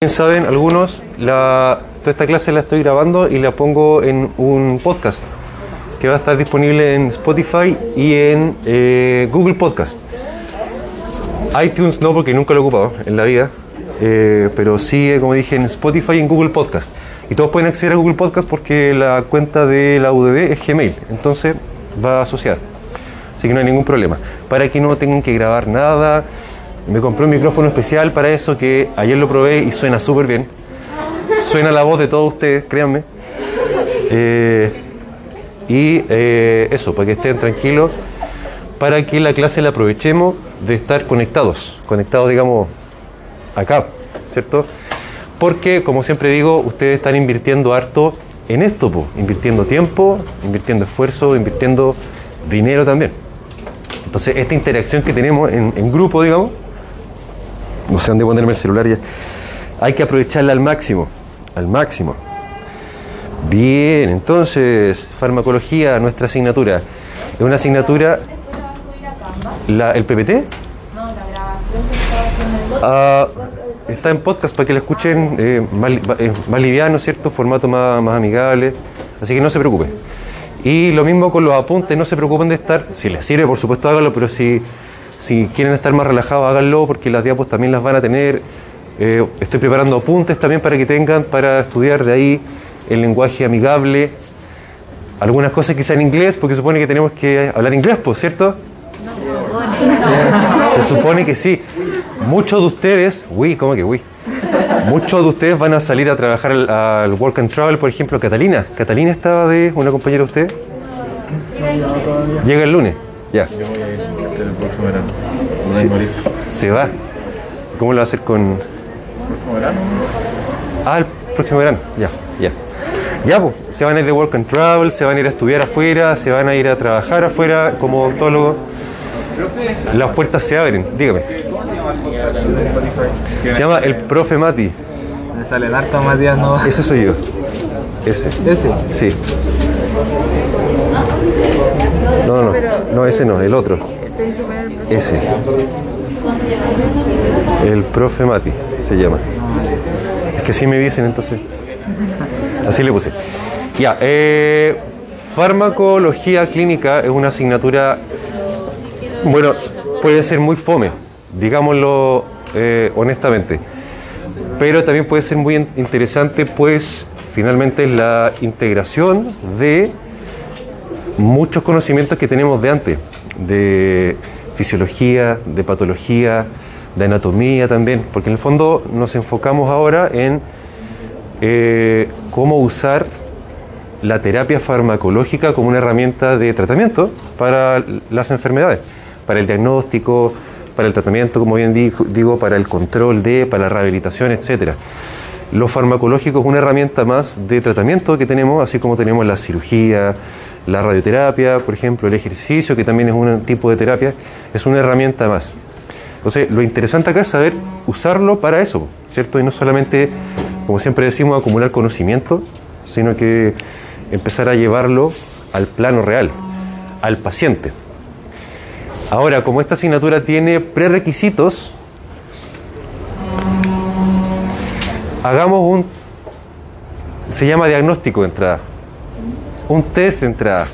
Bien saben algunos, la, toda esta clase la estoy grabando y la pongo en un podcast que va a estar disponible en Spotify y en eh, Google Podcast. iTunes no, porque nunca lo he ocupado en la vida, eh, pero sí, como dije, en Spotify y en Google Podcast. Y todos pueden acceder a Google Podcast porque la cuenta de la UDD es Gmail, entonces va asociada. Así que no hay ningún problema. Para que no tengan que grabar nada, me compré un micrófono especial para eso que ayer lo probé y suena súper bien. Suena la voz de todos ustedes, créanme. Eh, y eh, eso, para que estén tranquilos, para que la clase la aprovechemos de estar conectados, conectados, digamos, acá, ¿cierto? Porque, como siempre digo, ustedes están invirtiendo harto en esto, po, invirtiendo tiempo, invirtiendo esfuerzo, invirtiendo dinero también. Entonces, esta interacción que tenemos en, en grupo, digamos, no sé dónde ponerme el celular ya. Hay que aprovecharla al máximo, al máximo. Bien, entonces, farmacología, nuestra asignatura. Es una asignatura, ¿el PPT? No, la grabación que Ah, está en podcast para que la escuchen eh, más, eh, más liviano, ¿cierto? Formato más, más amigable. Así que no se preocupen. Y lo mismo con los apuntes, no se preocupen de estar, si les sirve, por supuesto, háganlo, pero si, si quieren estar más relajados, háganlo, porque las diapos también las van a tener. Eh, estoy preparando apuntes también para que tengan para estudiar de ahí el lenguaje amigable. Algunas cosas quizá en inglés, porque supone que tenemos que hablar inglés, pues, ¿cierto? Se supone que sí. Muchos de ustedes, uy, ¿cómo que uy? Muchos de ustedes van a salir a trabajar al, al Work and Travel, por ejemplo, Catalina. ¿Catalina estaba de una compañera de usted? Llega el lunes. Ya. El próximo verano. No Se va. ¿Cómo lo va a hacer con.? ¿Próximo verano? Ah, el próximo verano. Ya, ya. Ya, pues, se van a ir de Work and Travel, se van a ir a estudiar afuera, se van a ir a trabajar afuera como odontólogo. Las puertas se abren, dígame. Se llama El Profe Mati. Me salen harto más días, no. Ese soy yo. Ese. Ese. Sí. No, no, no. No, ese no, el otro. Ese. El profe Mati se llama. Es que así me dicen entonces. Así le puse. Ya, eh, farmacología clínica es una asignatura, bueno, puede ser muy fome, digámoslo eh, honestamente pero también puede ser muy in- interesante, pues finalmente es la integración de muchos conocimientos que tenemos de antes, de fisiología, de patología, de anatomía también, porque en el fondo nos enfocamos ahora en eh, cómo usar la terapia farmacológica como una herramienta de tratamiento para las enfermedades, para el diagnóstico, para el tratamiento, como bien dijo- digo, para el control de, para la rehabilitación, etcétera. Lo farmacológico es una herramienta más de tratamiento que tenemos, así como tenemos la cirugía, la radioterapia, por ejemplo, el ejercicio, que también es un tipo de terapia, es una herramienta más. Entonces, lo interesante acá es saber usarlo para eso, ¿cierto? Y no solamente, como siempre decimos, acumular conocimiento, sino que empezar a llevarlo al plano real, al paciente. Ahora, como esta asignatura tiene prerequisitos, hagamos un, se llama diagnóstico de entrada, un test de entrada,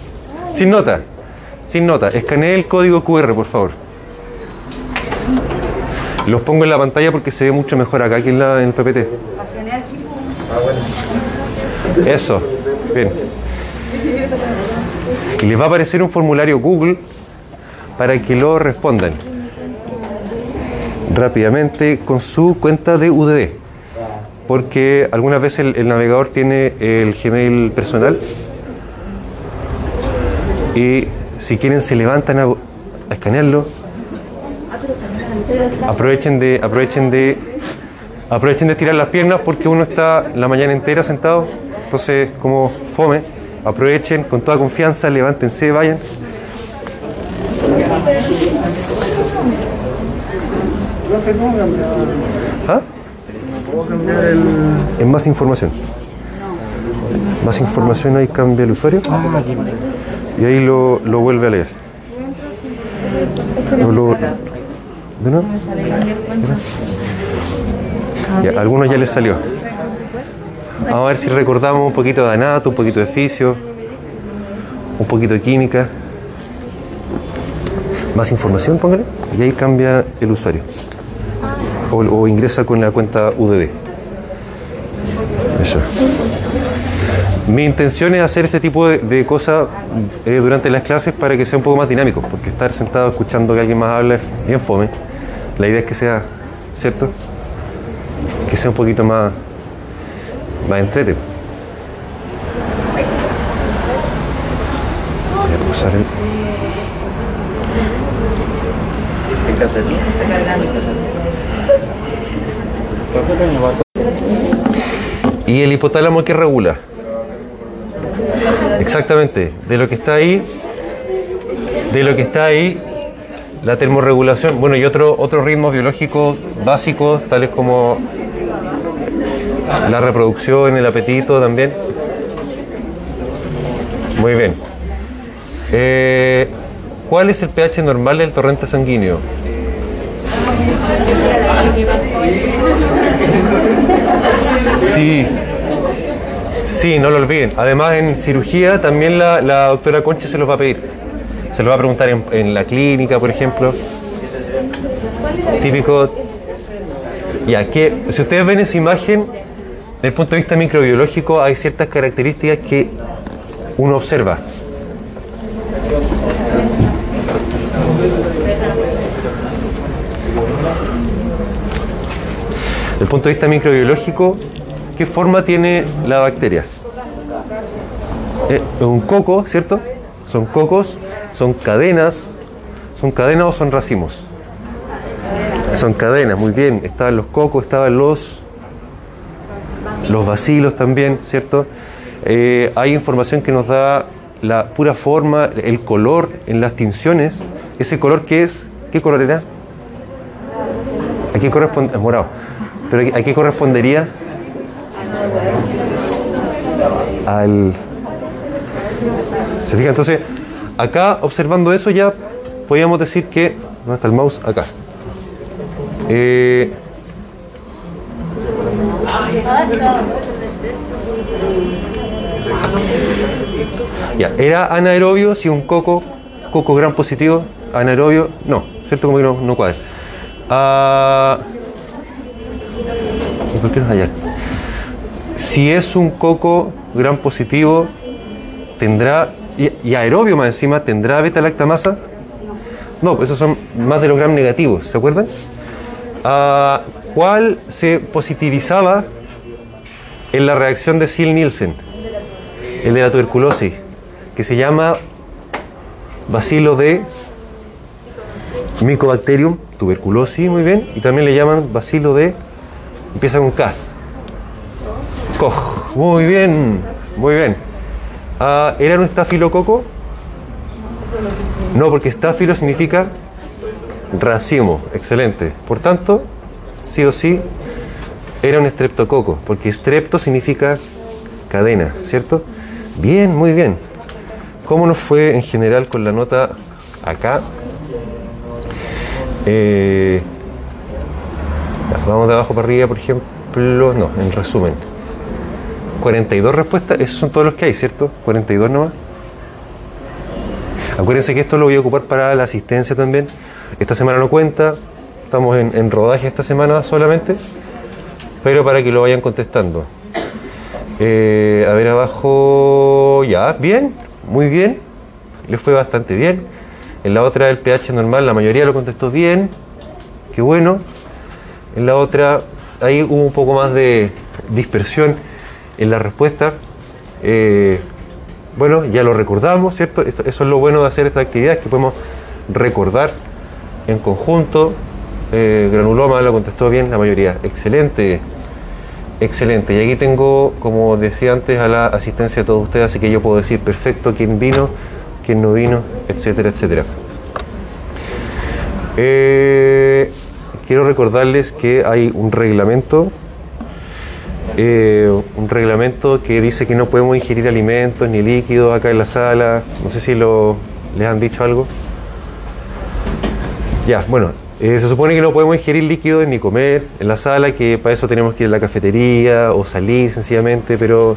sin nota, sin nota, escanee el código QR, por favor. Los pongo en la pantalla porque se ve mucho mejor acá que en, la, en el PPT. Eso, bien. Y les va a aparecer un formulario Google para que lo respondan rápidamente con su cuenta de UDD. Porque algunas veces el, el navegador tiene el Gmail personal y si quieren se levantan a, a escanearlo. Aprovechen de, aprovechen de, aprovechen de estirar las piernas porque uno está la mañana entera sentado, entonces como fome, aprovechen con toda confianza, levántense, vayan. ¿Ah? Es más información. Más información ahí cambia el usuario. Y ahí lo, lo vuelve a leer. ¿De nuevo? Ya, algunos ya les salió. Vamos a ver si recordamos un poquito de anato, un poquito de fisio, un poquito de química. Más información, póngale. Y ahí cambia el usuario. O, o ingresa con la cuenta UDD. Mi intención es hacer este tipo de, de cosas eh, durante las clases para que sea un poco más dinámico, porque estar sentado escuchando que alguien más habla es bien fome. La idea es que sea, ¿cierto? Que sea un poquito más, más entrete. Voy a pausar el- ¿Qué que hacer? ¿Cuánto años vas a Y el hipotálamo que regula. Exactamente, de lo que está ahí, de lo que está ahí, la termorregulación, bueno, y otro, otros ritmos biológicos básicos, tales como la reproducción, el apetito también. Muy bien. Eh, ¿Cuál es el pH normal del torrente sanguíneo? Sí. Sí, no lo olviden. Además, en cirugía también la, la doctora Concha se los va a pedir. Se los va a preguntar en, la clínica, por ejemplo. Típico. Ya, que si ustedes ven esa imagen, desde el punto de vista microbiológico, hay ciertas características que uno observa. Desde el punto de vista microbiológico, ¿qué forma tiene la bacteria? Eh, un coco, ¿cierto? Son cocos, son cadenas, son cadenas o son racimos. Son cadenas, muy bien. Estaban los cocos, estaban los, los bacilos también, ¿cierto? Eh, hay información que nos da la pura forma, el color en las tinciones. ¿Ese color qué es? ¿Qué color era? ¿A qué corresponde? Es morado. ¿Pero a qué correspondería? Al... ¿Se fija? Entonces, acá observando eso ya podríamos decir que... ¿Dónde está el mouse? Acá. Eh, ya, ¿era anaerobio si un coco, coco gran positivo? Anaerobio, no, ¿cierto? Como que no, no cuadra. Ah, ¿por qué no es? Si es un coco gran positivo, tendrá, y, y aerobio más encima, ¿tendrá beta-lactamasa? No, esos son más de los gram negativos, ¿se acuerdan? Ah, ¿Cuál se positivizaba en la reacción de Sil-Nielsen? El de la tuberculosis, que se llama bacilo de Mycobacterium tuberculosis, muy bien, y también le llaman bacilo de, empieza con K. Muy bien, muy bien. Ah, ¿Era un estafilococo? No, porque estáfilo significa racimo, excelente. Por tanto, sí o sí, era un estreptococo, porque estrepto significa cadena, ¿cierto? Bien, muy bien. ¿Cómo nos fue en general con la nota acá? Eh, vamos de abajo para arriba, por ejemplo. No, en resumen. 42 respuestas, esos son todos los que hay, ¿cierto? 42 nomás. Acuérdense que esto lo voy a ocupar para la asistencia también. Esta semana no cuenta, estamos en, rodaje esta semana solamente, pero para que lo vayan contestando. Eh, a ver abajo, ya, bien, muy bien, les fue bastante bien. En la otra el pH normal, la mayoría lo contestó bien, qué bueno. En la otra, ahí hubo un poco más de dispersión en la respuesta. Eh, bueno, ya lo recordamos, ¿cierto? Eso, es lo bueno de hacer esta actividad, que podemos recordar en conjunto. Eh, granuloma lo contestó bien la mayoría. Excelente, excelente. Y aquí tengo, como decía antes, a la asistencia de todos ustedes, así que yo puedo decir perfecto quién vino, quién no vino, etcétera, etcétera. Eh, quiero recordarles que hay un reglamento eh, un reglamento que dice que no podemos ingerir alimentos ni líquidos acá en la sala. No sé si lo, les han dicho algo. Ya, bueno, Eh, se supone que no podemos ingerir líquidos ni comer en la sala, que para eso tenemos que ir a la cafetería o salir sencillamente, pero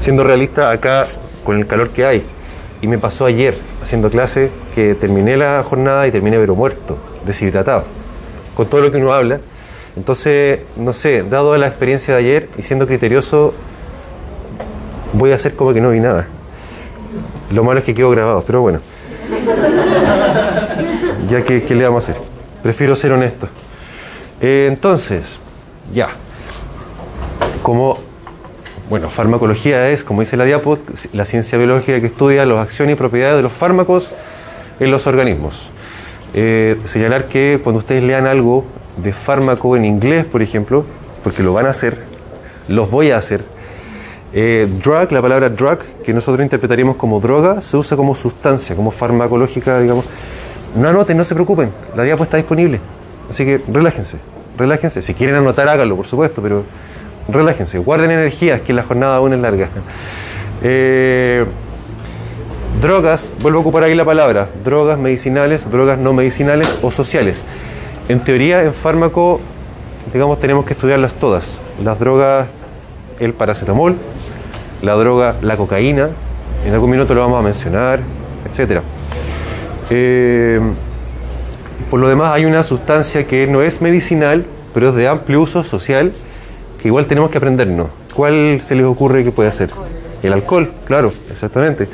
siendo realista acá con el calor que hay. Y me pasó ayer haciendo clase que terminé la jornada y terminé pero muerto, deshidratado, con todo lo que uno habla. Entonces, no sé, dado la experiencia de ayer y siendo criterioso, voy a hacer como que no vi nada. Lo malo es que quedo grabado, pero bueno. Ya que, ¿qué le vamos a hacer? Prefiero ser honesto. Eh, entonces, ya. Como, bueno, farmacología es, como dice la diapo, la ciencia biológica que estudia las acciones y propiedades de los fármacos en los organismos. Eh, señalar que cuando ustedes lean algo de fármaco en inglés, por ejemplo, porque lo van a hacer, los voy a hacer. Eh, drug, la palabra drug, que nosotros interpretaríamos como droga, se usa como sustancia, como farmacológica, digamos. No anoten, no se preocupen, la diapo está disponible. Así que relájense, relájense. Si quieren anotar, háganlo, por supuesto, pero relájense, guarden energías, que la jornada aún es larga. Eh, drogas, vuelvo a ocupar ahí la palabra, drogas medicinales, drogas no medicinales o sociales. En teoría, en fármaco, digamos, tenemos que estudiarlas todas. Las drogas, el paracetamol, la droga, la cocaína, en algún minuto lo vamos a mencionar, etcétera. Eh, por lo demás, hay una sustancia que no es medicinal, pero es de amplio uso social, que igual tenemos que aprendernos. ¿Cuál se les ocurre que puede ser? El alcohol, claro, exactamente.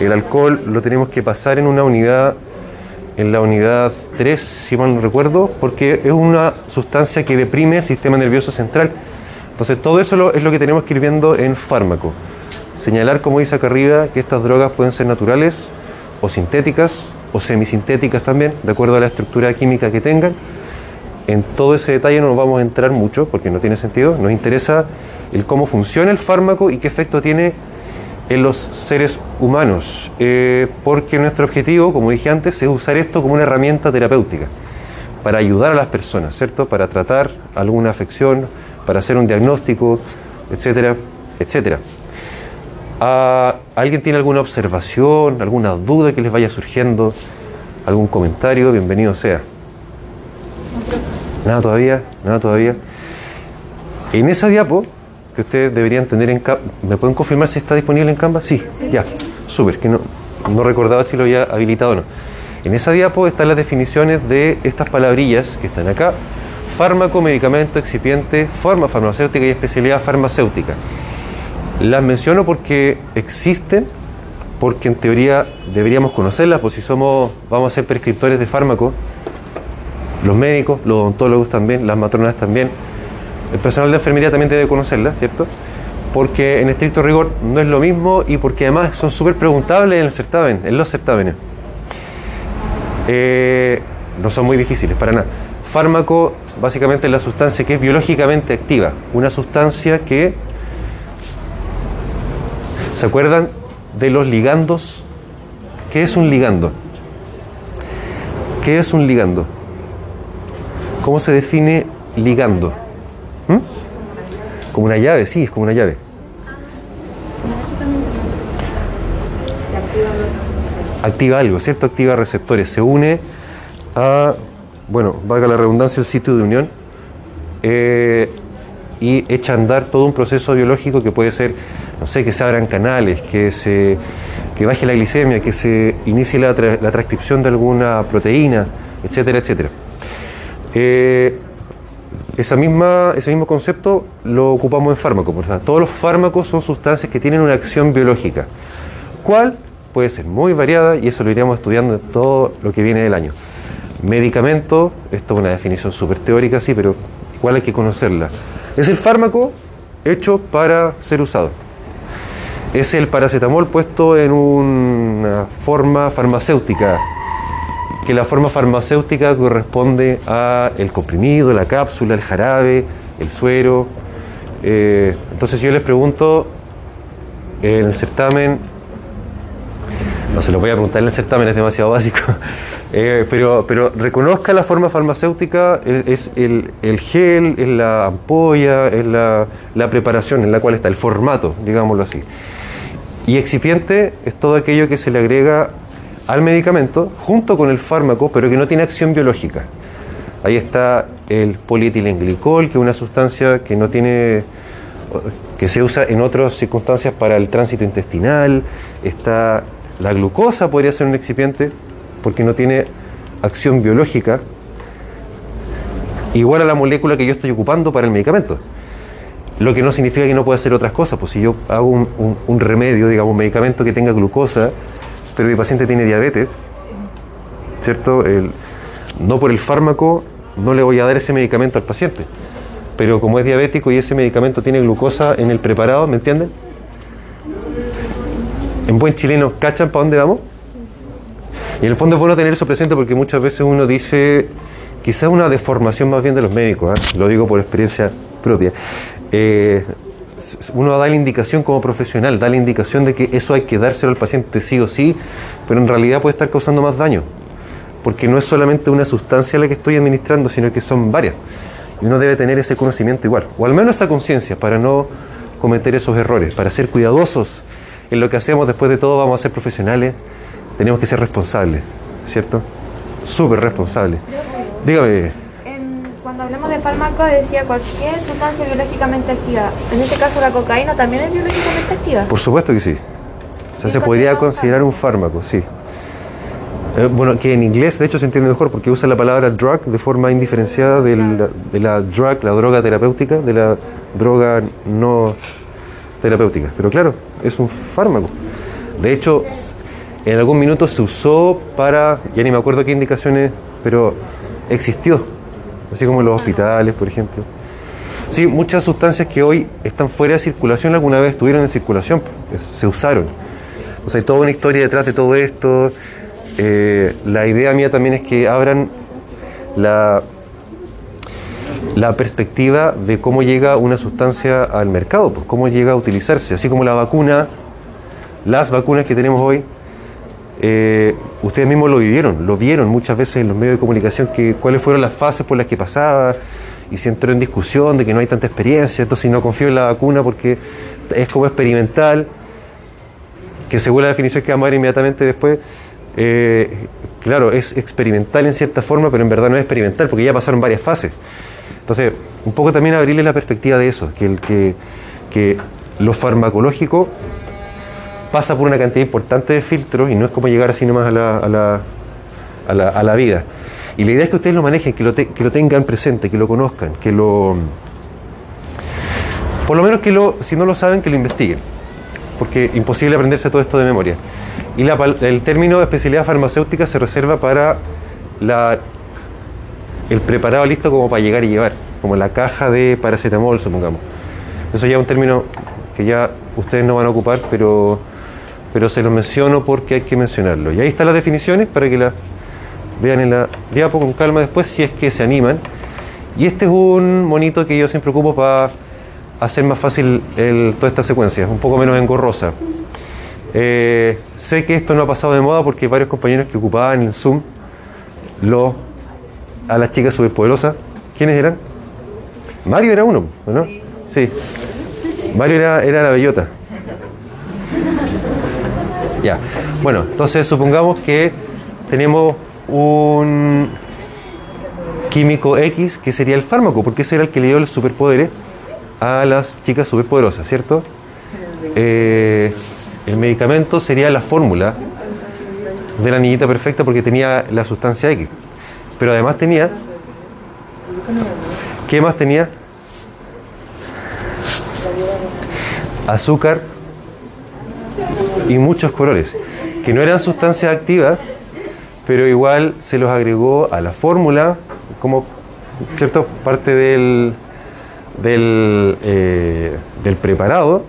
El alcohol lo tenemos que pasar en una unidad, en la unidad 3, si mal no recuerdo, porque es una sustancia que deprime el sistema nervioso central. Entonces, todo eso es lo que tenemos que ir viendo en fármaco. Señalar, como dice acá arriba, que estas drogas pueden ser naturales o sintéticas o semisintéticas también, de acuerdo a la estructura química que tengan. En todo ese detalle no nos vamos a entrar mucho porque no tiene sentido. Nos interesa el cómo funciona el fármaco y qué efecto tiene en los seres humanos. Eh, porque nuestro objetivo, como dije antes, es usar esto como una herramienta terapéutica para ayudar a las personas, ¿cierto? Para tratar alguna afección, para hacer un diagnóstico, etcétera, etcétera. Ah, ¿Alguien tiene alguna observación, alguna duda que les vaya surgiendo? ¿Algún comentario? Bienvenido sea. Nada todavía, nada todavía. En esa diapo, que ustedes deberían tener en Canva, ¿me pueden confirmar si está disponible en Canva? Sí, ya, súper, que no, no recordaba si lo había habilitado o no. En esa diapo están las definiciones de estas palabrillas que están acá. Fármaco, medicamento, excipiente, forma farmacéutica y especialidad farmacéutica. Las menciono porque existen, porque en teoría deberíamos conocerlas, pues si somos, vamos a ser prescriptores de fármacos, los médicos, los odontólogos también, las matronas también, el personal de enfermería también debe conocerlas, ¿cierto? Porque en estricto rigor no es lo mismo y porque además son súper preguntables en el certamen, en los certámenes. Eh, no son muy difíciles, para nada. Fármaco, básicamente es la sustancia que es biológicamente activa, una sustancia que ¿Se acuerdan de los ligandos? ¿Qué es un ligando? ¿Qué es un ligando? ¿Cómo se define ligando? Como una llave, sí, es como una llave. Activa algo, ¿cierto? Activa receptores. Se une a, bueno, valga la redundancia, el sitio de unión eh, y echa a andar todo un proceso biológico que puede ser, no sé, que se abran canales, que se que baje la glicemia, que se inicie la transcripción de alguna proteína, etcétera, etcétera. Eh, esa misma, ese mismo concepto lo ocupamos en fármacos. Por tanto, todos los fármacos son sustancias que tienen una acción biológica. ¿Cuál? Puede ser muy variada y eso lo iremos estudiando en todo lo que viene del año. Medicamento, esto es una definición súper teórica, sí, pero igual hay que conocerla. Es el fármaco hecho para ser usado. Es el paracetamol puesto en una forma farmacéutica, que la forma farmacéutica corresponde a el comprimido, la cápsula, el jarabe, el suero. Eh, entonces yo les pregunto, el certamen, no se los voy a preguntar el certamen, es demasiado básico, Eh, pero, pero reconozca la forma farmacéutica, es, es el, el gel, es la ampolla, es la, la preparación en la cual está, el formato, digámoslo así. Y excipiente es todo aquello que se le agrega al medicamento junto con el fármaco, pero que no tiene acción biológica. Ahí está el polietilenglicol, que es una sustancia que no tiene que se usa en otras circunstancias para el tránsito intestinal. Está la glucosa, podría ser un excipiente, porque no tiene acción biológica igual a la molécula que yo estoy ocupando para el medicamento. Lo que no significa que no pueda hacer otras cosas. Pues si yo hago un, un- remedio, digamos, un medicamento que tenga glucosa, pero mi paciente tiene diabetes, ¿cierto? El- no por el fármaco no le voy a dar ese medicamento al paciente. Pero como es diabético y ese medicamento tiene glucosa en el preparado, ¿me entienden? En buen chileno, ¿cachan para dónde vamos? Y en el fondo es bueno tener eso presente porque muchas veces uno dice, quizás una deformación más bien de los médicos, ¿ah? lo digo por experiencia propia. Eh, uno da la indicación como profesional, da la indicación de que eso hay que dárselo al paciente sí o sí, pero en realidad puede estar causando más daño, porque no es solamente una sustancia la que estoy administrando, sino que son varias. Y uno debe tener ese conocimiento igual, o al menos esa conciencia para no cometer esos errores, para ser cuidadosos en lo que hacemos. Después de todo vamos a ser profesionales, tenemos que ser responsables, ¿cierto? Súper responsables. Dígame, cuando hablamos de fármaco decía cualquier sustancia biológicamente activa. En este caso la cocaína también es biológicamente activa. por supuesto que sí. O sea, ¿Y se podría considerar un fármaco, sí. Eh, bueno, que en inglés de hecho se entiende mejor porque usa la palabra drug de forma indiferenciada del- de la drug, la droga terapéutica, de la droga no terapéutica. Pero claro, es un fármaco. De hecho, en algún minuto se usó para, ya ni me acuerdo qué indicaciones, pero existió. Así como en los hospitales, por ejemplo. Sí, muchas sustancias que hoy están fuera de circulación alguna vez estuvieron en circulación, pues, se usaron. O sea, hay toda una historia detrás de todo esto. Eh, la idea mía también es que abran la, la perspectiva de cómo llega una sustancia al mercado, pues cómo llega a utilizarse. Así como la vacuna, las vacunas que tenemos hoy, eh, ustedes mismos lo vivieron, lo vieron muchas veces en los medios de comunicación, que cuáles fueron las fases por las que pasaba, y se entró en discusión de que no hay tanta experiencia, entonces no confío en la vacuna porque es como experimental, que según la definición que vamos a ver inmediatamente después, eh, claro, es experimental en cierta forma, pero en verdad no es experimental, porque ya pasaron varias fases. Entonces, un poco también abrirle la perspectiva de eso, que, el, que, que lo farmacológico pasa por una cantidad importante de filtros y no es como llegar así nomás a la, a la, a la, a la vida. Y la idea es que ustedes lo manejen, que lo, te- que lo tengan presente, que lo conozcan, que lo... Por lo menos que lo, si no lo saben, que lo investiguen, porque imposible aprenderse todo esto de memoria. Y la el término de especialidad farmacéutica se reserva para la, el preparado listo como para llegar y llevar, como la caja de paracetamol, supongamos. Eso ya es un término que ya ustedes no van a ocupar, pero, pero se lo menciono porque hay que mencionarlo. Y ahí están las definiciones para que las vean en la diapo con calma después, si es que se animan. Y este es un monito que yo siempre ocupo para hacer más fácil el- toda esta secuencia, un poco menos engorrosa. Eh, sé que esto no ha pasado de moda porque varios compañeros que ocupaban el Zoom lo, a las chicas superpoderosas. ¿Quiénes eran? Mario era uno, ¿o ¿no? Sí. Mario era, era la bellota. Bueno, entonces supongamos que tenemos un químico X que sería el fármaco, porque ese era el que le dio los superpoderes a las chicas superpoderosas, ¿cierto? Eh, el medicamento sería la fórmula de la niñita perfecta porque tenía la sustancia X. Pero además tenía. ¿Qué más tenía? Azúcar y muchos colores, que no eran sustancias activas, pero igual se los agregó a la fórmula como cierto parte del, del, eh, del preparado,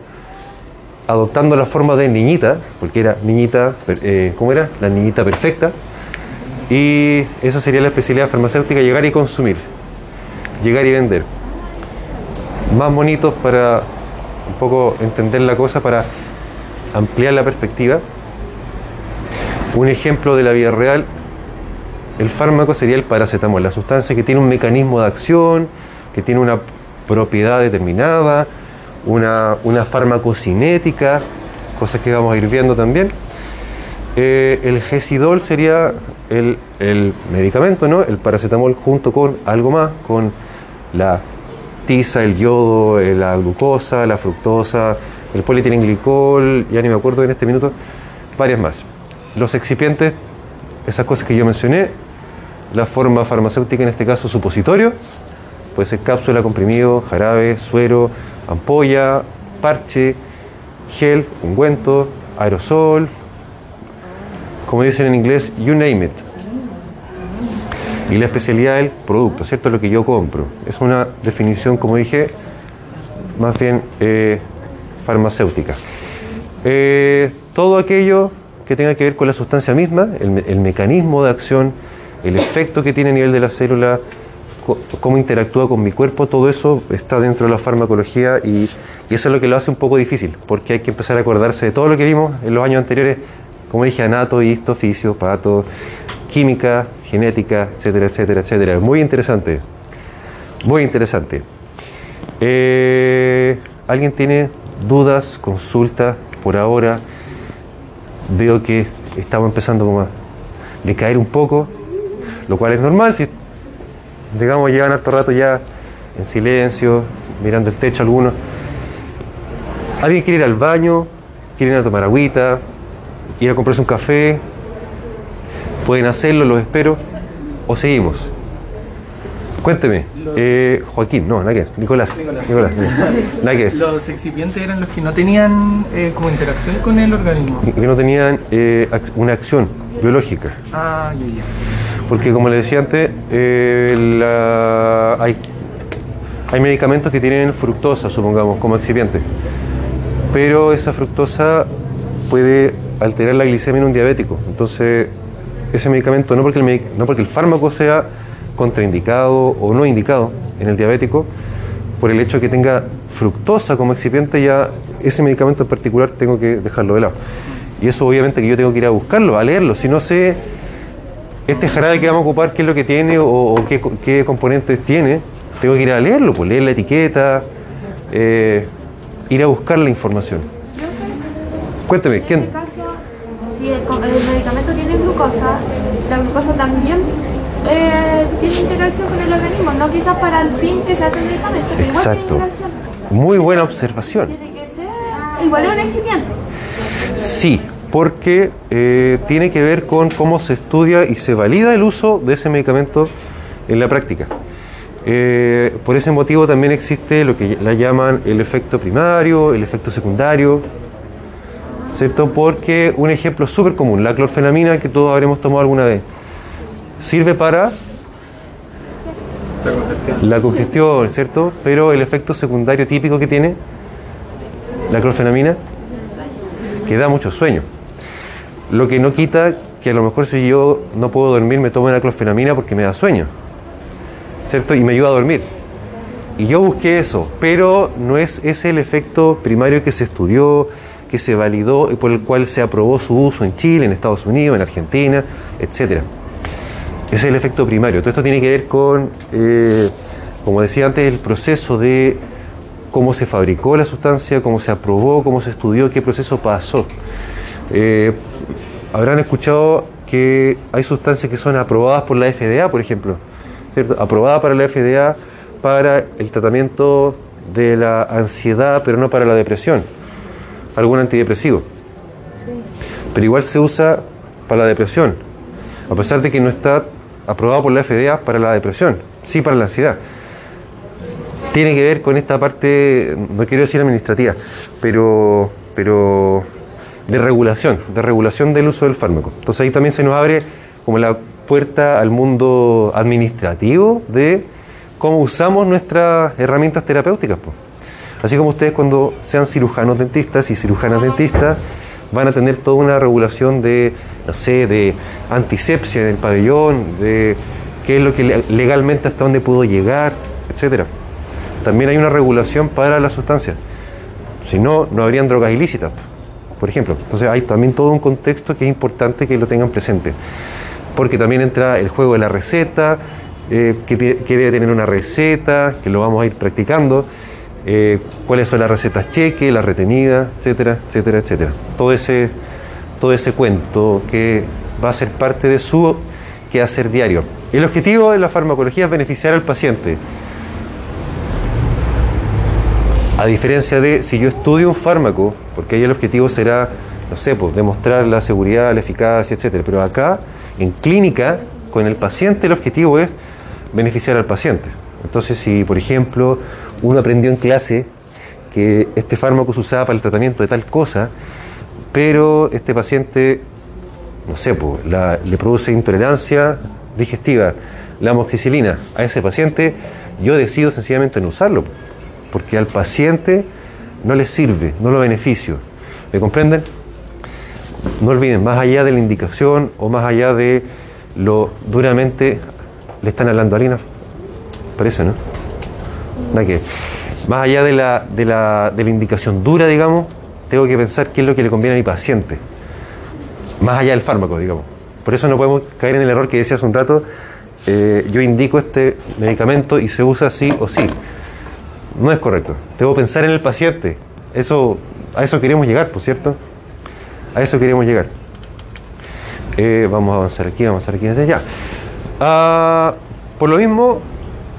adoptando la forma de niñita, porque era niñita, eh, ¿cómo era? La niñita perfecta. Y esa sería la especialidad farmacéutica, llegar y consumir, llegar y vender. Más bonitos para un poco entender la cosa, para ampliar la perspectiva. Un ejemplo de la vida real, el fármaco sería el paracetamol, la sustancia que tiene un mecanismo de acción, que tiene una propiedad determinada, una, una farmacocinética, cosas que vamos a ir viendo también. eh, el gesidol sería el, el medicamento, ¿no? El paracetamol junto con algo más, con la tiza, el yodo, eh, la glucosa, la fructosa, el polietilenglicol, ya ni me acuerdo en este minuto, varias más. Los excipientes, esas cosas que yo mencioné, la forma farmacéutica en este caso supositorio, puede ser cápsula, comprimido, jarabe, suero, ampolla, parche, gel, ungüento, aerosol, como dicen en inglés, you name it. Y la especialidad del producto, ¿cierto? Lo que yo compro. Es una definición, como dije, más bien eh, farmacéutica. Eh, todo aquello que tenga que ver con la sustancia misma, el, me- el mecanismo de acción, el efecto que tiene a nivel de la célula, cómo interactúa con mi cuerpo, todo eso está dentro de la farmacología y, y eso es lo que lo hace un poco difícil, porque hay que empezar a acordarse de todo lo que vimos en los años anteriores, como dije, anato, histo, fisio, pato, química, genética, etcétera, etcétera, etcétera. Muy interesante, muy interesante. Eh, ¿Alguien tiene dudas, consultas por ahora? Veo que estamos empezando como a decaer un poco, lo cual es normal si digamos llevan harto rato ya en silencio, mirando el techo algunos. ¿Alguien quiere ir al baño? ¿Quieren ir a tomar agüita? ¿Ir a comprarse un café? Pueden hacerlo, los espero. ¿O seguimos? Cuénteme. Eh, Joaquín, no, nada que. Nicolás. Nicolás. Nada que ver. Los excipientes eran los que no tenían eh, como interacción con el organismo. Que no tenían eh, una acción biológica. Ah, ya, ya. Porque como les decía antes, eh, la- hay, hay medicamentos que tienen fructosa, supongamos, como excipiente. Pero esa fructosa puede alterar la glicemia en un diabético. Entonces, ese medicamento, no porque el, no porque el fármaco sea contraindicado o no indicado en el diabético, por el hecho de que tenga fructosa como excipiente, ya ese medicamento en particular tengo que dejarlo de lado. Y eso obviamente que yo tengo que ir a buscarlo, a leerlo. Si no sé este jarabe que vamos a ocupar, qué es lo que tiene o, o qué, qué componentes tiene, tengo que ir a leerlo, pues leer la etiqueta, eh, ir a buscar la información. Cuénteme, ¿quién? este si el medicamento tiene glucosa, la glucosa también eh, tiene interacción con el organismo, no quizás para el fin que se hace el medicamento, pero igual Exacto. tiene interacción. Muy buena observación. Tiene que ser igual es un excipiente. Sí, porque eh, tiene que ver con cómo se estudia y se valida el uso de ese medicamento en la práctica. Eh, por ese motivo también existe lo que la llaman el efecto primario, el efecto secundario, ¿cierto? Porque un ejemplo súper común, la clorfenamina que todos habremos tomado alguna vez, sirve para La congestión. la congestión, ¿cierto? Pero el efecto secundario típico que tiene la clorfenamina, que da mucho sueño. Lo que no quita que a lo mejor si yo no puedo dormir me tomo una clorfenamina porque me da sueño, ¿cierto? Y me ayuda a dormir. Y yo busqué eso, pero no es ese el efecto primario que se estudió, que se validó y por el cual se aprobó su uso en Chile, en Estados Unidos, en Argentina, etcétera. Ese es el efecto primario. Todo esto tiene que ver con, eh, como decía antes, el proceso de cómo se fabricó la sustancia, cómo se aprobó, cómo se estudió, qué proceso pasó. Eh, habrán escuchado que hay sustancias que son aprobadas por la FDA, por ejemplo, ¿cierto? Aprobada para la FDA para el tratamiento de la ansiedad, pero no para la depresión. Algún antidepresivo. Pero igual se usa para la depresión, a pesar de que no está aprobado por la FDA para la depresión, sí para la ansiedad. Tiene que ver con esta parte, no quiero decir administrativa, pero, pero de regulación, de regulación del uso del fármaco. Entonces ahí también se nos abre como la puerta al mundo administrativo de cómo usamos nuestras herramientas terapéuticas. Así como ustedes cuando sean cirujanos dentistas y cirujanas dentistas van a tener toda una regulación de, no sé, de antisepsia en el pabellón, de qué es lo que le- legalmente hasta dónde puedo llegar, etcétera. También hay una regulación para las sustancias. Si no, no habrían drogas ilícitas, por ejemplo. Entonces hay también todo un contexto que es importante que lo tengan presente. Porque también entra el juego de la receta, eh, que debe tener una receta, que lo vamos a ir practicando, eh, cuáles son las recetas cheque, las retenidas, etcétera, etcétera, etcétera. Todo ese, todo ese cuento que va a ser parte de su quehacer diario. El objetivo de la farmacología es beneficiar al paciente. A diferencia de si yo estudio un fármaco, porque ahí el objetivo será, no sé, pues, demostrar la seguridad, la eficacia, etcétera. Pero acá, en clínica, con el paciente, el objetivo es beneficiar al paciente. Entonces, si por ejemplo uno aprendió en clase que este fármaco se usaba para el tratamiento de tal cosa, pero este paciente, no sé, pues, le produce intolerancia digestiva, la amoxicilina, a ese paciente yo decido sencillamente no usarlo, porque al paciente no le sirve, no lo beneficio. ¿Me comprenden? No olviden, más allá de la indicación o más allá de lo duramente le están hablando a Lina. Parece, ¿no? Más allá de la, de, la, de la indicación dura, digamos, tengo que pensar qué es lo que le conviene a mi paciente. Más allá del fármaco, digamos. Por eso no podemos caer en el error que decía hace un rato. eh, yo indico este medicamento y se usa sí o sí. No es correcto. Debo pensar en el paciente. Eso, a eso queremos llegar, por cierto. A eso queremos llegar. Eh, vamos a avanzar aquí, vamos a avanzar aquí. Ya. Ah, por lo mismo,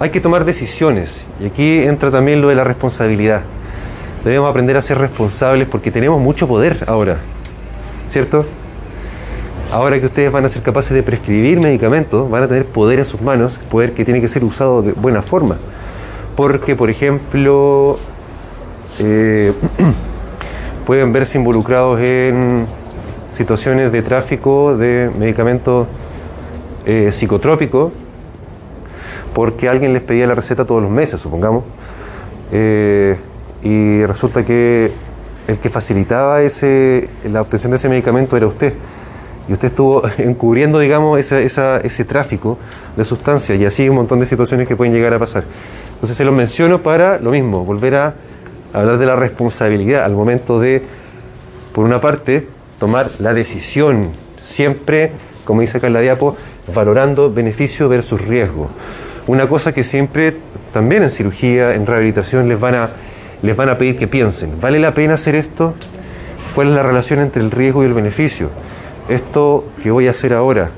hay que tomar decisiones. Y aquí entra también lo de la responsabilidad. Debemos aprender a ser responsables porque tenemos mucho poder ahora. ¿Cierto? Ahora que ustedes van a ser capaces de prescribir medicamentos, van a tener poder en sus manos, poder que tiene que ser usado de buena forma. Porque, por ejemplo, eh, pueden verse involucrados en situaciones de tráfico de medicamentos eh, psicotrópicos porque alguien les pedía la receta todos los meses, supongamos, eh, y resulta que el que facilitaba ese, la obtención de ese medicamento era usted. Y usted estuvo encubriendo, digamos, ese tráfico de sustancias y así un montón de situaciones que pueden llegar a pasar. Entonces se los menciono para lo mismo, volver a hablar de la responsabilidad al momento de, por una parte, tomar la decisión, siempre, como dice acá en la diapo, valorando beneficio versus riesgo. Una cosa que siempre, también en cirugía, en rehabilitación, les van a, les van a pedir que piensen, ¿vale la pena hacer esto? ¿Cuál es la relación entre el riesgo y el beneficio? ¿Esto que voy a hacer ahora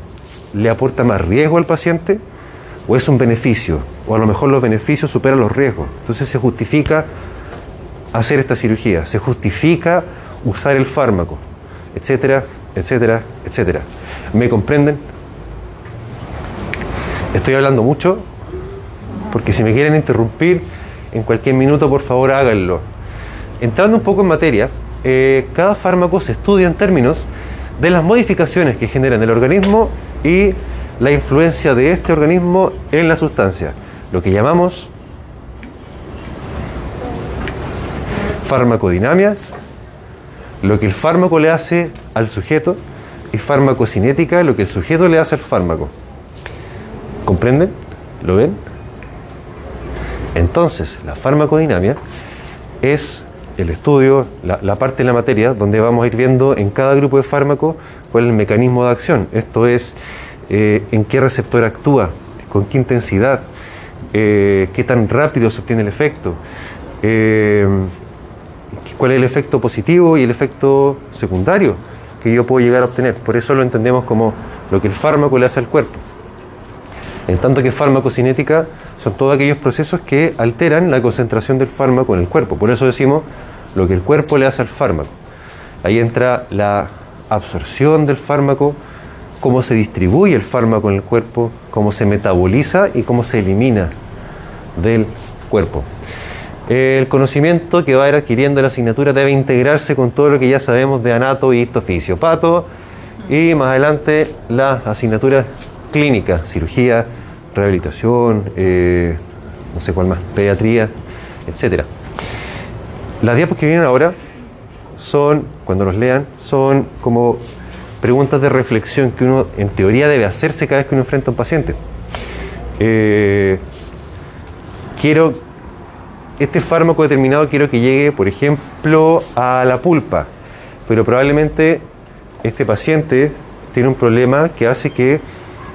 le aporta más riesgo al paciente o es un beneficio? O a lo mejor los beneficios superan los riesgos. Entonces se justifica hacer esta cirugía, se justifica usar el fármaco, etcétera, etcétera, etcétera. ¿Me comprenden? Estoy hablando mucho, porque si me quieren interrumpir en cualquier minuto, por favor háganlo. Entrando un poco en materia, eh, cada fármaco se estudia en términos de las modificaciones que generan el organismo y la influencia de este organismo en la sustancia, lo que llamamos farmacodinamia, lo que el fármaco le hace al sujeto, y farmacocinética, lo que el sujeto le hace al fármaco. ¿Comprenden? ¿Lo ven? Entonces, la farmacodinamia es el estudio, la, parte de la materia, donde vamos a ir viendo en cada grupo de fármacos cuál es el mecanismo de acción. Esto es, eh, en qué receptor actúa, con qué intensidad, eh, qué tan rápido se obtiene el efecto, eh, cuál es el efecto positivo y el efecto secundario que yo puedo llegar a obtener. Por eso lo entendemos como lo que el fármaco le hace al cuerpo. En tanto que farmacocinética son todos aquellos procesos que alteran la concentración del fármaco en el cuerpo. Por eso decimos lo que el cuerpo le hace al fármaco. Ahí entra la absorción del fármaco, cómo se distribuye el fármaco en el cuerpo, cómo se metaboliza y cómo se elimina del cuerpo. El conocimiento que va a ir adquiriendo la asignatura debe integrarse con todo lo que ya sabemos de anato y histoficio, pato y más adelante las asignaturas clínicas, cirugía, rehabilitación, eh, no sé cuál más, pediatría, etcétera. Las diapos que vienen ahora son, cuando los lean, son como preguntas de reflexión que uno en teoría debe hacerse cada vez que uno enfrenta a un paciente. Eh, quiero, este fármaco determinado quiero que llegue, por ejemplo, a la pulpa, pero probablemente este paciente tiene un problema que hace que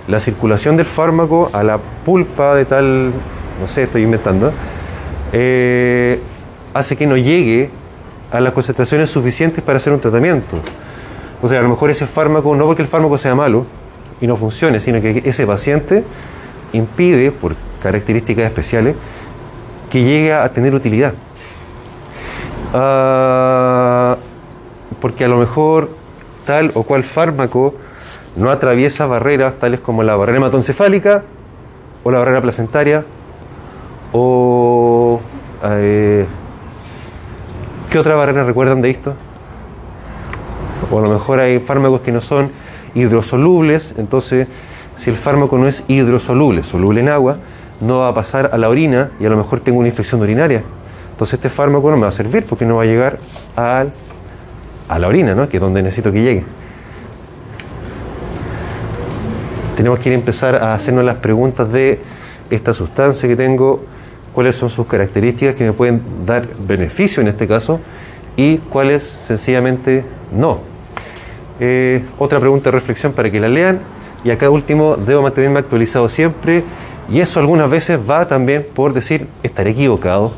la circulación del fármaco a la pulpa de tal, no sé, estoy inventando, eh, hace que no llegue a las concentraciones suficientes para hacer un tratamiento. O sea, a lo mejor ese fármaco, no porque el fármaco sea malo y no funcione, sino que ese paciente impide, por características especiales, que llegue a tener utilidad. Ah, porque a lo mejor tal o cual fármaco no atraviesa barreras tales como la barrera hematoencefálica o la barrera placentaria o eh, ¿qué otra barrera recuerdan de esto? O a lo mejor hay fármacos que no son hidrosolubles, entonces si el fármaco no es hidrosoluble, soluble en agua, no va a pasar a la orina y a lo mejor tengo una infección urinaria. Entonces este fármaco no me va a servir porque no va a llegar al, a la orina, ¿no? que es donde necesito que llegue. Tenemos que ir a empezar a hacernos las preguntas de esta sustancia que tengo, cuáles son sus características que me pueden dar beneficio en este caso y cuáles sencillamente no. Eh, otra pregunta de reflexión para que la lean. Y acá último debo mantenerme actualizado siempre y eso algunas veces va también por decir estaré equivocado,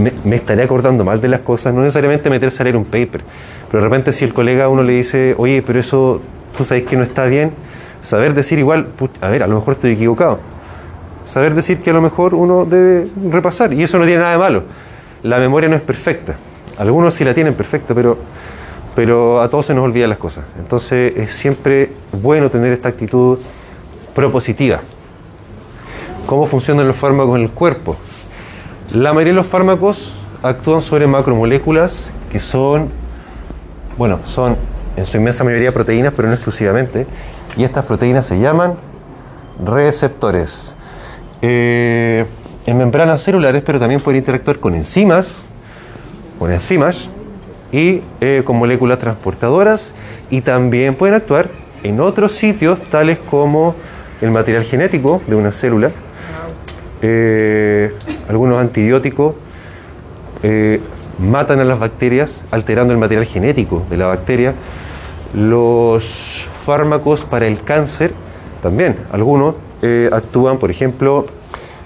me, me, estaré acordando mal de las cosas, no necesariamente meterse a leer un paper, pero de repente si el colega a uno le dice, oye, pero eso tú sabes que no está bien, saber decir igual, a ver, a lo mejor estoy equivocado, saber decir que a lo mejor uno debe repasar y eso no tiene nada de malo, la memoria no es perfecta, algunos sí la tienen perfecta, pero, pero a todos se nos olvidan las cosas, entonces es siempre bueno tener esta actitud propositiva. ¿Cómo funcionan los fármacos en el cuerpo? La mayoría de los fármacos actúan sobre macromoléculas que son, bueno, son en su inmensa mayoría proteínas, pero no exclusivamente. Y estas proteínas se llaman receptores. Eh, en membranas celulares, pero también pueden interactuar con enzimas, con enzimas y eh, con moléculas transportadoras. Y también pueden actuar en otros sitios, tales como el material genético de una célula, eh, algunos antibióticos matan a las bacterias alterando el material genético de la bacteria. Los fármacos para el cáncer también, algunos eh, actúan, por ejemplo,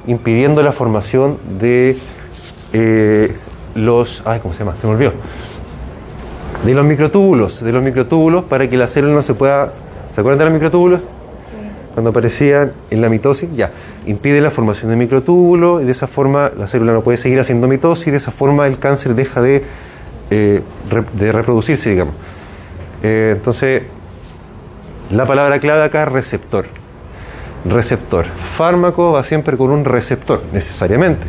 impidiendo la formación de eh, los, ay, ¿cómo se llama? Se me olvidó. De los microtúbulos, de los microtúbulos para que la célula no se pueda, ¿se acuerdan de los microtúbulos? Cuando aparecían en la mitosis, ya, impide la formación de microtúbulos y de esa forma la célula no puede seguir haciendo mitosis y de esa forma el cáncer deja de, eh, de reproducirse, digamos. Entonces, la palabra clave acá es receptor. Receptor. Fármaco va siempre con un receptor, necesariamente.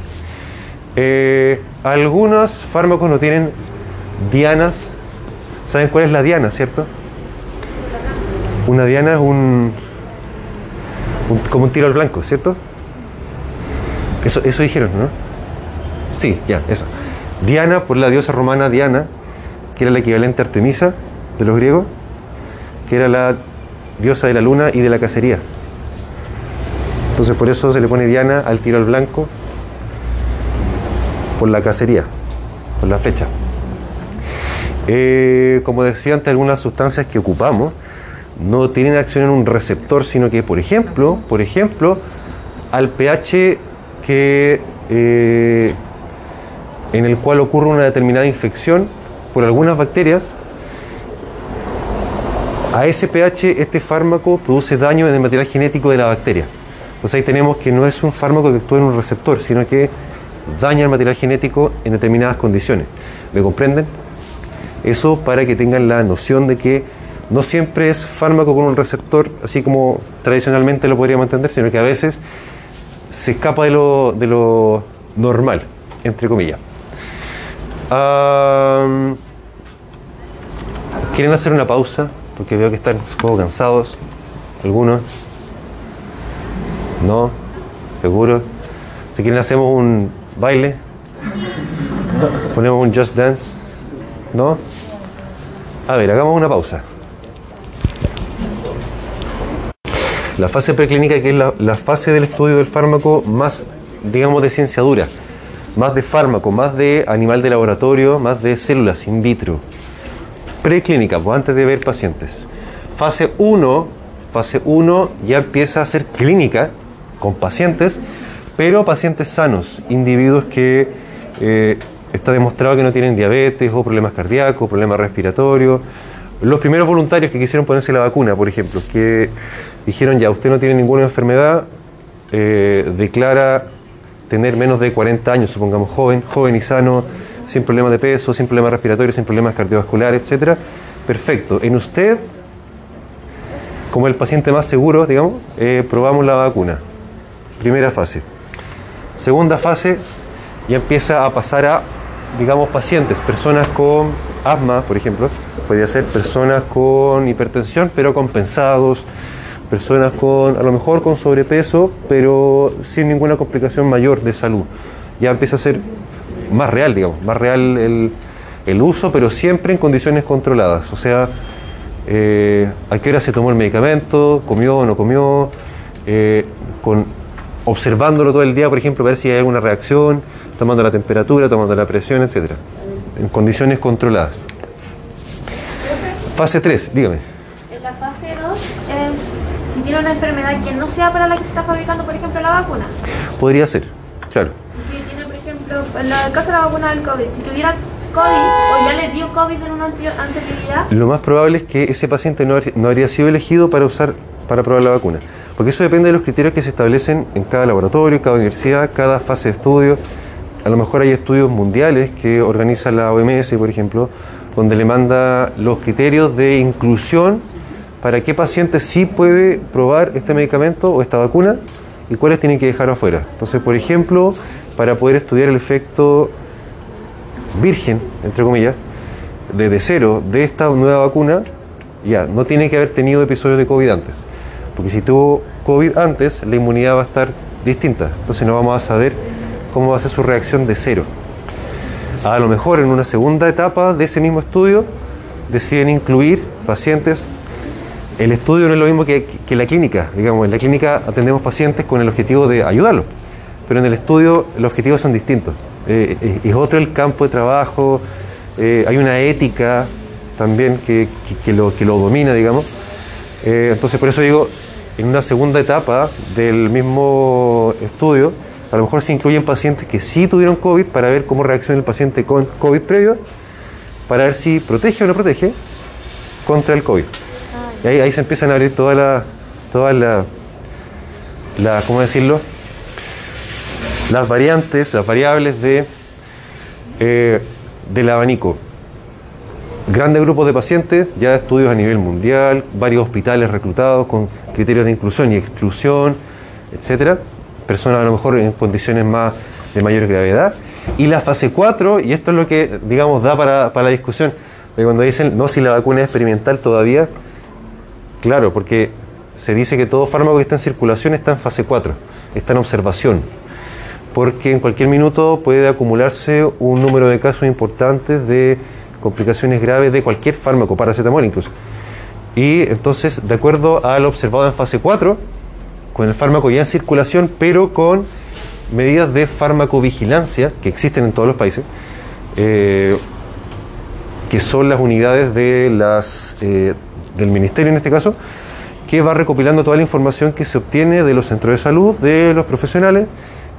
Eh, algunos fármacos no tienen dianas. ¿Saben cuál es la diana, cierto? Una diana es un, como un tiro al blanco, ¿cierto? Eso, eso dijeron, ¿no? Sí, ya, eso. Diana, por la diosa romana Diana, que era el equivalente a Artemisa de los griegos, que era la diosa de la luna y de la cacería. Entonces por eso se le pone Diana al tiro al blanco, por la cacería, por la flecha. Eh, como decía antes, algunas sustancias que ocupamos no tienen acción en un receptor, sino que, por ejemplo, por ejemplo, al pH que, eh, en el cual ocurre una determinada infección por algunas bacterias, a ese este fármaco produce daño en el material genético de la bacteria. Entonces ahí tenemos que no es un fármaco que actúa en un receptor, sino que daña el material genético en determinadas condiciones. ¿Me comprenden? Eso para que tengan la noción de que no siempre es fármaco con un receptor, así como tradicionalmente lo podríamos entender, sino que a veces se escapa de lo, de lo normal, entre comillas. Um, ¿Quieren hacer una pausa? Porque veo que están poco cansados, algunos. ¿No? ¿Seguro? Si quieren hacemos un baile, ponemos un Just Dance, ¿no? A ver, hagamos una pausa. La fase preclínica, que es la, la, fase del estudio del fármaco más, digamos, de ciencia dura, más de fármaco, más de animal de laboratorio, más de células in vitro. Preclínica, pues antes de ver pacientes. Fase 1, fase 1 ya empieza a ser clínica con pacientes, pero pacientes sanos, individuos que eh, está demostrado que no tienen diabetes o problemas cardíacos, problemas respiratorios, los primeros voluntarios que quisieron ponerse la vacuna, por ejemplo, que dijeron ya, usted no tiene ninguna enfermedad, eh, declara tener menos de 40 años, supongamos joven, joven y sano, sin problemas de peso, sin problemas respiratorios, sin problemas cardiovasculares, etcétera. Perfecto. En usted, como el paciente más seguro, digamos, eh, probamos la vacuna. Primera fase. Segunda fase, ya empieza a pasar a, digamos, pacientes, personas con asma, por ejemplo, podría ser personas con hipertensión, pero compensados, personas con, a lo mejor con sobrepeso, pero sin ninguna complicación mayor de salud. Ya empieza a ser más real, digamos, más real el, el uso, pero siempre en condiciones controladas. O sea, eh, a qué hora se tomó el medicamento, comió o no comió, eh, con, observándolo todo el día, por ejemplo, ver si hay alguna reacción, tomando la temperatura, tomando la presión, etcétera, en condiciones controladas. Fase 3, dígame. En la fase 2 es si tiene una enfermedad que no sea para la que se está fabricando, por ejemplo, la vacuna. Podría ser, claro. Y si tiene, por en el caso de la vacuna del COVID, si tuviera COVID o ya le dio COVID en una anteri- anterioridad, Lo más probable es que ese paciente no, no habría sido elegido para usar para probar la vacuna, porque eso depende de los criterios que se establecen en cada laboratorio, cada universidad, cada fase de estudio. A lo mejor hay estudios mundiales que organiza la OMS, por ejemplo, donde le manda los criterios de inclusión para qué paciente sí puede probar este medicamento o esta vacuna y cuáles tienen que dejar afuera. Entonces, por ejemplo, para poder estudiar el efecto virgen, entre comillas, desde cero de esta nueva vacuna, ya no tiene que haber tenido episodios de COVID antes. Porque si tuvo COVID antes, la inmunidad va a estar distinta. Entonces no vamos a saber cómo va a ser su reacción de cero. A lo mejor en una segunda etapa de ese mismo estudio deciden incluir pacientes. El estudio no es lo mismo que, que la clínica. Digamos, en la clínica atendemos pacientes con el objetivo de ayudarlos. Pero en el estudio los objetivos son distintos. Eh, eh, es otro el campo de trabajo, eh, hay una ética también que, que- lo, que lo domina, digamos. Entonces, por eso digo, en una segunda etapa del mismo estudio, a lo mejor se incluyen pacientes que sí tuvieron COVID para ver cómo reacciona el paciente con COVID previo, para ver si protege o no protege contra el COVID. Y ahí, ahí se empiezan a abrir todas las, todas las, la, ¿cómo decirlo? Las variantes, las variables de, eh, del abanico grandes grupos de pacientes, ya estudios a nivel mundial, varios hospitales reclutados con criterios de inclusión y exclusión, etcétera. Personas a lo mejor en condiciones más de mayor gravedad. Y la fase 4, y esto es lo que, digamos, da para, para la discusión, porque cuando dicen, no, si la vacuna es experimental todavía, claro, porque se dice que todo fármaco que está en circulación está en fase 4, está en observación porque en cualquier minuto puede acumularse un número de casos importantes de complicaciones graves de cualquier fármaco, paracetamol incluso. Y entonces, de acuerdo a lo observado en fase 4, con el fármaco ya en circulación, pero con medidas de farmacovigilancia que existen en todos los países, eh, que son las unidades eh, del ministerio en este caso, que va recopilando toda la información que se obtiene de los centros de salud, de los profesionales,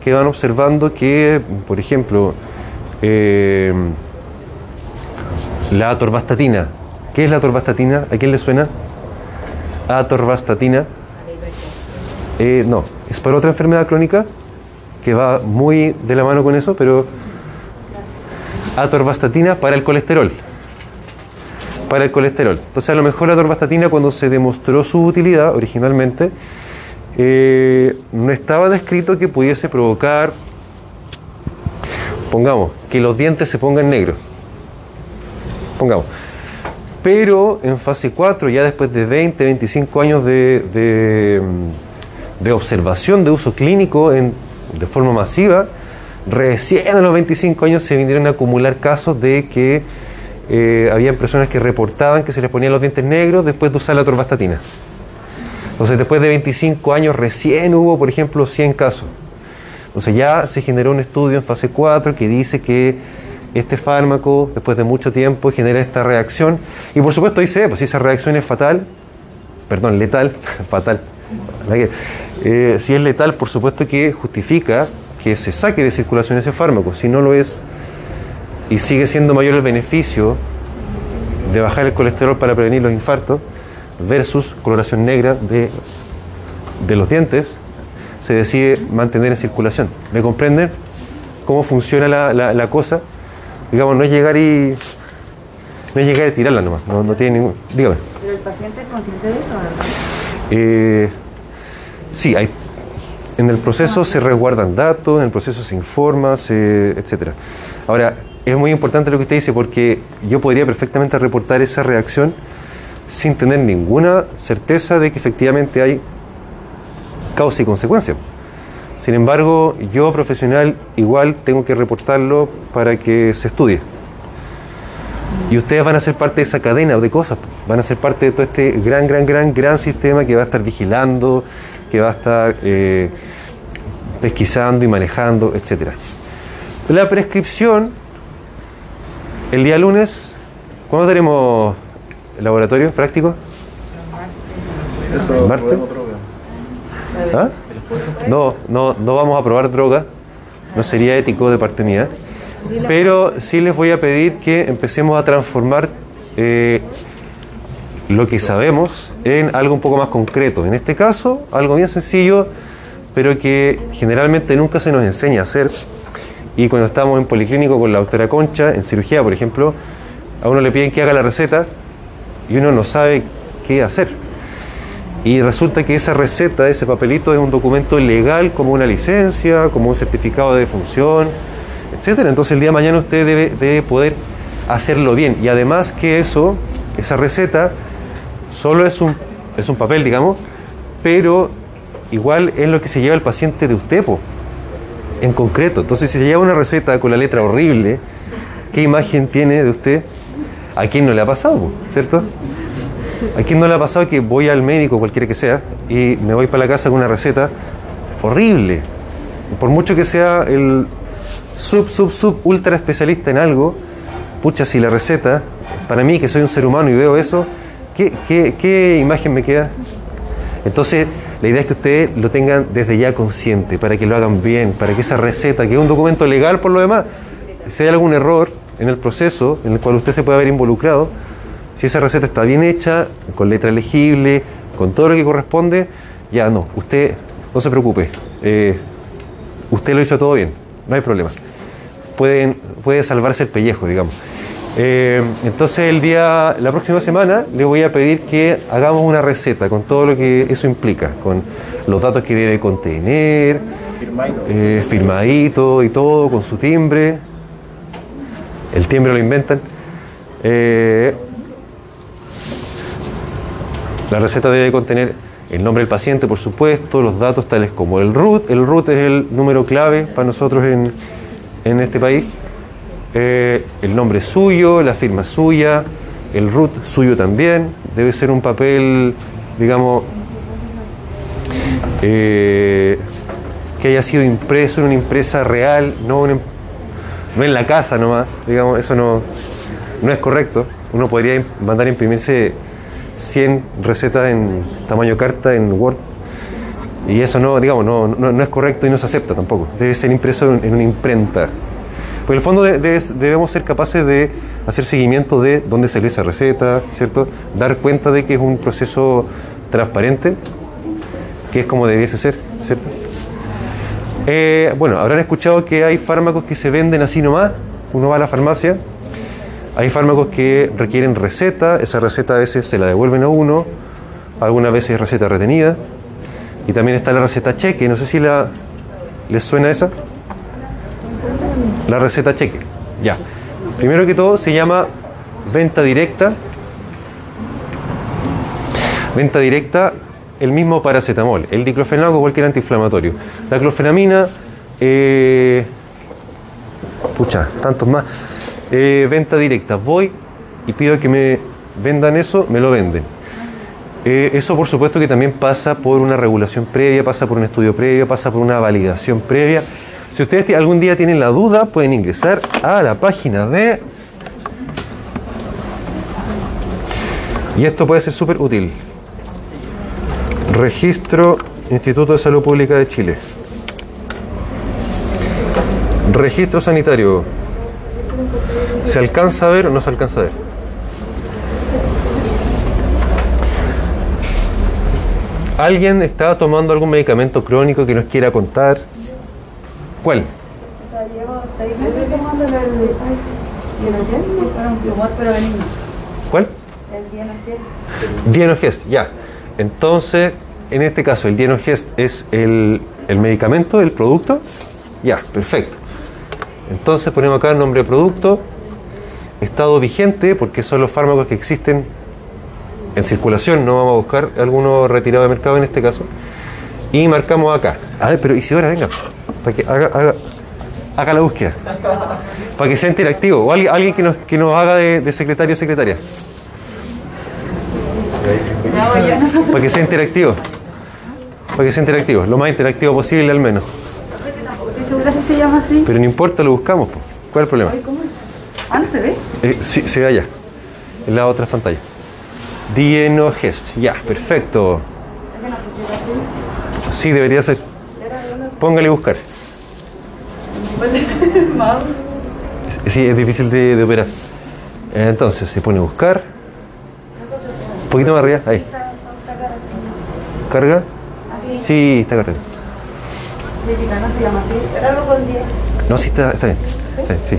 que van observando que, por ejemplo, eh, la atorvastatina. ¿Qué es la atorvastatina? ¿A quién le suena? Atorvastatina. Eh, no, es para otra enfermedad crónica que va muy de la mano con eso, pero atorvastatina para el colesterol. Para el colesterol. Entonces, a lo mejor la atorvastatina, cuando se demostró su utilidad originalmente, eh, no estaba descrito que pudiese provocar, pongamos, que los dientes se pongan negros. Pongamos. Pero en fase 4, ya después de 20, 25 años de, de, observación de uso clínico en, de forma masiva, recién a los 25 años se vinieron a acumular casos de que eh, habían personas que reportaban que se les ponían los dientes negros después de usar la torvastatina. Entonces, después de 25 años, recién hubo, por ejemplo, 100 casos. Entonces, ya se generó un estudio en fase 4 que dice que este fármaco, después de mucho tiempo, genera esta reacción. Y por supuesto, dice, pues si esa reacción es fatal, perdón, letal, fatal. Eh, si es letal, por supuesto que justifica que se saque de circulación ese fármaco. Si no lo es y sigue siendo mayor el beneficio de bajar el colesterol para prevenir los infartos versus coloración negra de, de los dientes, se decide mantener en circulación. ¿Me comprenden cómo funciona la, la- la cosa? Digamos, no es llegar y no es llegar y tirarla nomás, no, no tiene ningún... Dígame. Pero el paciente es consciente de eso, ¿verdad? Eh, sí, hay, en el proceso se resguardan datos, en el proceso se informa, se, etc. Ahora, es muy importante lo que usted dice porque yo podría perfectamente reportar esa reacción sin tener ninguna certeza de que efectivamente hay causa y consecuencia. Sin embargo, yo profesional igual tengo que reportarlo para que se estudie. Y ustedes van a ser parte de esa cadena de cosas, van a ser parte de todo este gran, gran, gran, gran sistema que va a estar vigilando, que va a estar eh, pesquisando y manejando, etc. La prescripción, el día lunes, ¿cuándo tenemos laboratorio práctico? Eso ¿Marte? droga. ¿Ah? No, no, no vamos a probar droga, no sería ético de parte mía, pero sí les voy a pedir que empecemos a transformar eh, lo que sabemos en algo un poco más concreto. En este caso, algo bien sencillo, pero que generalmente nunca se nos enseña a hacer. Y cuando estamos en policlínico con la doctora Concha, en cirugía, por ejemplo, a uno le piden que haga la receta y uno no sabe qué hacer. Y resulta que esa receta, ese papelito es un documento legal como una licencia, como un certificado de defunción, etcétera. Entonces el día de mañana usted debe, poder hacerlo bien. Y además que eso, esa receta, solo es un, es un papel, digamos, pero igual es lo que se lleva el paciente de usted, en concreto. Entonces si se lleva una receta con la letra horrible, ¿qué imagen tiene de usted? ¿A quién no le ha pasado, cierto? ¿A quién no le ha pasado que voy al médico, cualquiera que sea, y me voy para la casa con una receta horrible? Por mucho que sea el sub, sub, sub, ultra especialista en algo, pucha, si la receta, para mí que soy un ser humano y veo eso, ¿qué, qué, qué imagen me queda? Entonces, la idea es que ustedes lo tengan desde ya consciente, para que lo hagan bien, para que esa receta, que es un documento legal por lo demás, si hay algún error en el proceso en el cual usted se puede haber involucrado, si esa receta está bien hecha, con letra legible, con todo lo que corresponde, ya no, usted no se preocupe, eh, usted lo hizo todo bien, no hay problema. Pueden, puede salvarse el pellejo, digamos. Eh, entonces el día, la próxima semana le voy a pedir que hagamos una receta con todo lo que eso implica, con los datos que debe contener, eh, firmadito y todo, con su timbre. El timbre lo inventan. Eh, la receta debe contener el nombre del paciente, por supuesto, los datos tales como el RUT. El RUT es el número clave para nosotros en, en este país. Eh, el nombre suyo, la firma suya, el RUT suyo también. Debe ser un papel, digamos, eh, que haya sido impreso en una impresa real, no, una no en la casa nomás, digamos, eso no, no es correcto. Uno podría mandar a imprimirse 100 recetas en tamaño carta en Word y eso no, digamos, no, no, es correcto y no se acepta tampoco. Debe ser impreso en, una imprenta. Porque en el fondo de- de- debemos ser capaces de hacer seguimiento de dónde salió esa receta, ¿cierto? Dar cuenta de que es un proceso transparente, que es como debiese ser, ¿cierto? Eh, bueno, habrán escuchado que hay fármacos que se venden así nomás. Uno va a la farmacia, hay fármacos que requieren receta, esa receta a veces se la devuelven a uno, algunas veces es receta retenida. Y también está la receta cheque, no sé si les suena esa. La receta cheque, ya. Primero que todo se llama venta directa. Venta directa, el mismo paracetamol, el diclofenaco cualquier antiinflamatorio. La clofenamina, eh, pucha, tantos más. Eh, venta directa, voy y pido que me vendan eso, me lo venden. Eh, eso por supuesto que también pasa por una regulación previa, pasa por un estudio previo, pasa por una validación previa. Si ustedes algún día tienen la duda, pueden ingresar a la página de... Y esto puede ser súper útil. Registro Instituto de Salud Pública de Chile. Registro sanitario. ¿Se alcanza a ver o no se alcanza a ver? ¿Alguien está tomando algún medicamento crónico que nos quiera contar? ¿Cuál? Llevo seis meses tomando el, pero ¿Cuál? El dienogest. Dienogest, ya. Entonces, en este caso, el Dienogest es el, el medicamento, el producto. Ya, perfecto. Entonces ponemos acá el nombre de producto, estado vigente, porque son los fármacos que existen en circulación, no vamos a buscar alguno retirado de mercado en este caso. Y marcamos acá. A ver, pero Isidora, venga, para que haga, haga, haga la búsqueda. Para que sea interactivo. O alguien, alguien que, nos, que nos haga de, de secretario o secretaria. Para que sea interactivo. Para que sea interactivo. Lo más interactivo posible al menos. Estoy segura si se llama así. Pero no importa, lo buscamos. po. ¿Cuál es el problema? Ah, ¿no se ve? Eh, sí, se ve allá. En la otra pantalla. Dienogest. Ya, perfecto. Sí, debería ser. Póngale buscar. Sí, es difícil de, de operar. Entonces se pone buscar. Un poquito más arriba, ahí. ¿Carga? Sí, está. Lírica, no se llama así. Era algo con 10. No, sí, está, está bien. Está bien, sí.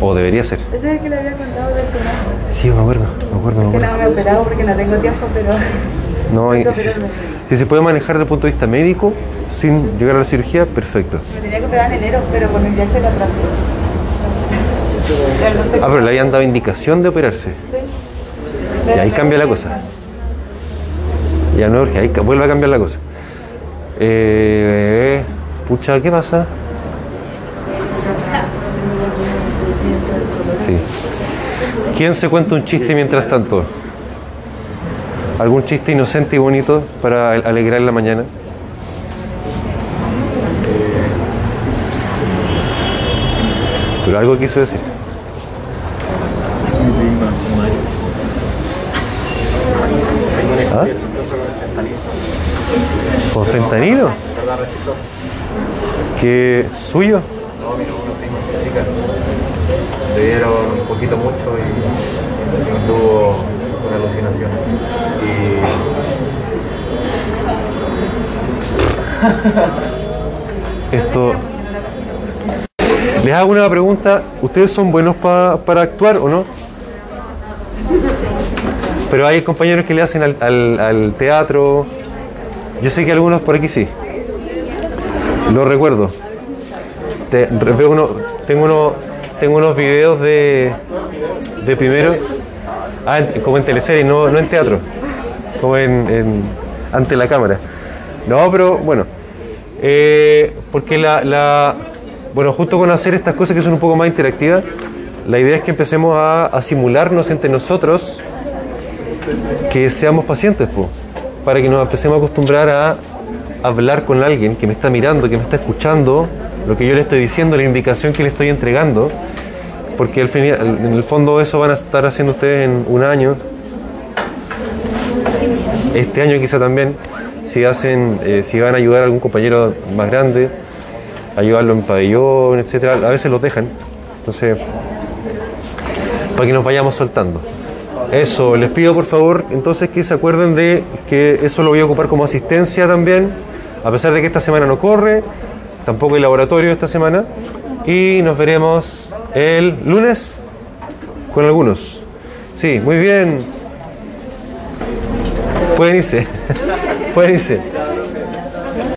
O debería ser. Ese es el que le había contado del penal. Sí, me acuerdo, me acuerdo, me Que no me he operado porque no tengo tiempo, pero. No, si, si se puede manejar desde el punto de vista médico sin llegar a la cirugía, perfecto. Me tenía que operar en enero, pero con el viaje la atrasé. El Ah, pero le habían dado indicación de operarse. Y ahí cambia la cosa. Ya no, urge, ahí vuelve a cambiar la cosa. Eh, pucha, ¿qué pasa? Sí. ¿Quién se cuenta un chiste mientras tanto? ¿Algún chiste inocente y bonito para al- alegrar la mañana? Pero algo quiso decir. ¿Ah? ¿Con fentanilo? ¿Qué suyo? No, mi uno primo chica. Le dieron un poquito mucho y tuvo una alucinación. Esto. Les hago una pregunta. ¿Ustedes son buenos pa- para actuar o no? Pero hay compañeros que le hacen al, al- al teatro. Yo sé que algunos por aquí sí. Lo recuerdo. Uno- tengo, uno, tengo unos videos de, primero. Ah, como en teleserie, no, no en teatro. Como en, en- ante la cámara. No, pero bueno. Eh, porque la, la- bueno, justo con hacer estas cosas que son un poco más interactivas, la idea es que empecemos a, a simularnos entre nosotros que seamos pacientes, po, para que nos empecemos a acostumbrar a hablar con alguien que me está mirando, que me está escuchando, lo que yo le estoy diciendo, la indicación que le estoy entregando, porque al fin en el fondo eso van a estar haciendo ustedes en un año, este año quizá también, si hacen, eh, si van a ayudar a algún compañero más grande, ayudarlo en pabellón, etcétera, a veces los dejan. Entonces, para que nos vayamos soltando. Eso, les pido por favor entonces que se acuerden de que eso lo voy a ocupar como asistencia también, a pesar de que esta semana no corre, tampoco hay laboratorio esta semana, y nos veremos el lunes con algunos. Sí, muy bien. Pueden irse. Pueden irse.